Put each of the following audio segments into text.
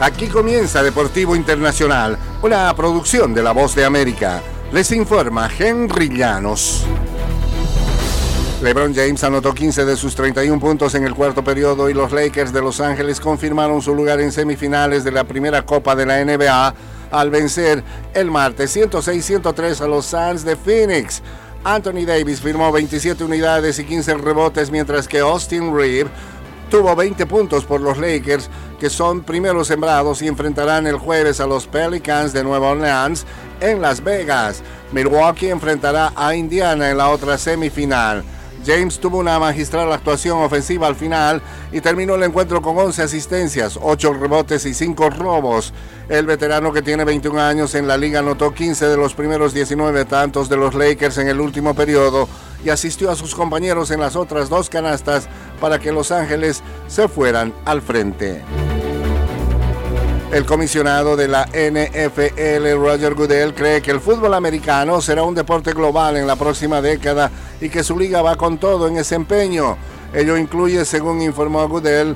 Aquí comienza Deportivo Internacional, una producción de La Voz de América. Les informa Henry Llanos. LeBron James anotó 15 de sus 31 puntos en el cuarto periodo y los Lakers de Los Ángeles confirmaron su lugar en semifinales de la primera Copa de la NBA al vencer el martes 106-103 a los Suns de Phoenix. Anthony Davis firmó 27 unidades y 15 rebotes mientras que Austin Reeve tuvo 20 puntos por los Lakers, que son primeros sembrados y enfrentarán el jueves a los Pelicans de Nueva Orleans en Las Vegas. Milwaukee enfrentará a Indiana en la otra semifinal. James tuvo una magistral actuación ofensiva al final y terminó el encuentro con 11 asistencias, 8 rebotes y 5 robos. El veterano que tiene 21 años en la liga anotó 15 de los primeros 19 tantos de los Lakers en el último periodo y asistió a sus compañeros en las otras dos canastas para que Los Ángeles se fueran al frente. El comisionado de la NFL, Roger Goodell, cree que el fútbol americano será un deporte global en la próxima década y que su liga va con todo en ese empeño. Ello incluye, según informó Goodell,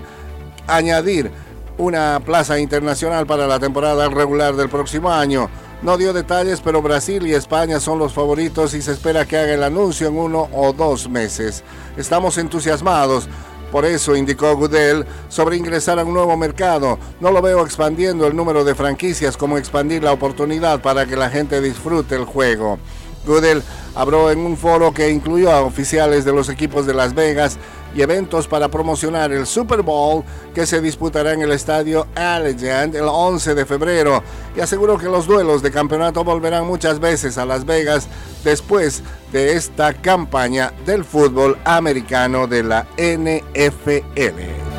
añadir una plaza internacional para la temporada regular del próximo año. No dio detalles, pero Brasil y España son los favoritos y se espera que haga el anuncio en uno o dos meses. Estamos entusiasmados. Por eso, indicó Goodell, sobre ingresar a un nuevo mercado. No lo veo expandiendo el número de franquicias como expandir la oportunidad para que la gente disfrute el juego. Goodell habló en un foro que incluyó a oficiales de los equipos de Las Vegas y eventos para promocionar el Super Bowl que se disputará en el estadio Allegiant el 11 de febrero y aseguró que los duelos de campeonato volverán muchas veces a Las Vegas después de esta campaña del fútbol americano de la NFL.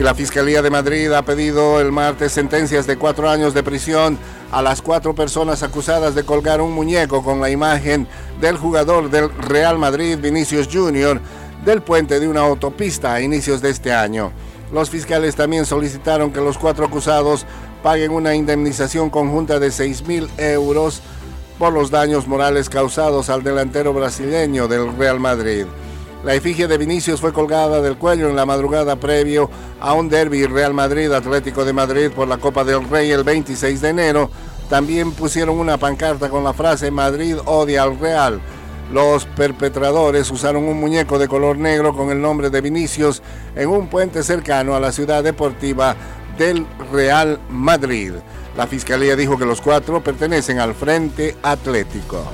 Y la Fiscalía de Madrid ha pedido el martes sentencias de cuatro años de prisión a las cuatro personas acusadas de colgar un muñeco con la imagen del jugador del Real Madrid, Vinicius Jr., del puente de una autopista a inicios de este año. Los fiscales también solicitaron que los cuatro acusados paguen una indemnización conjunta de 6 mil euros por los daños morales causados al delantero brasileño del Real Madrid. La efigie de Vinicius fue colgada del cuello en la madrugada previo a un derby Real Madrid Atlético de Madrid por la Copa del Rey el 26 de enero. También pusieron una pancarta con la frase Madrid odia al Real. Los perpetradores usaron un muñeco de color negro con el nombre de Vinicius en un puente cercano a la ciudad deportiva del Real Madrid. La fiscalía dijo que los cuatro pertenecen al Frente Atlético.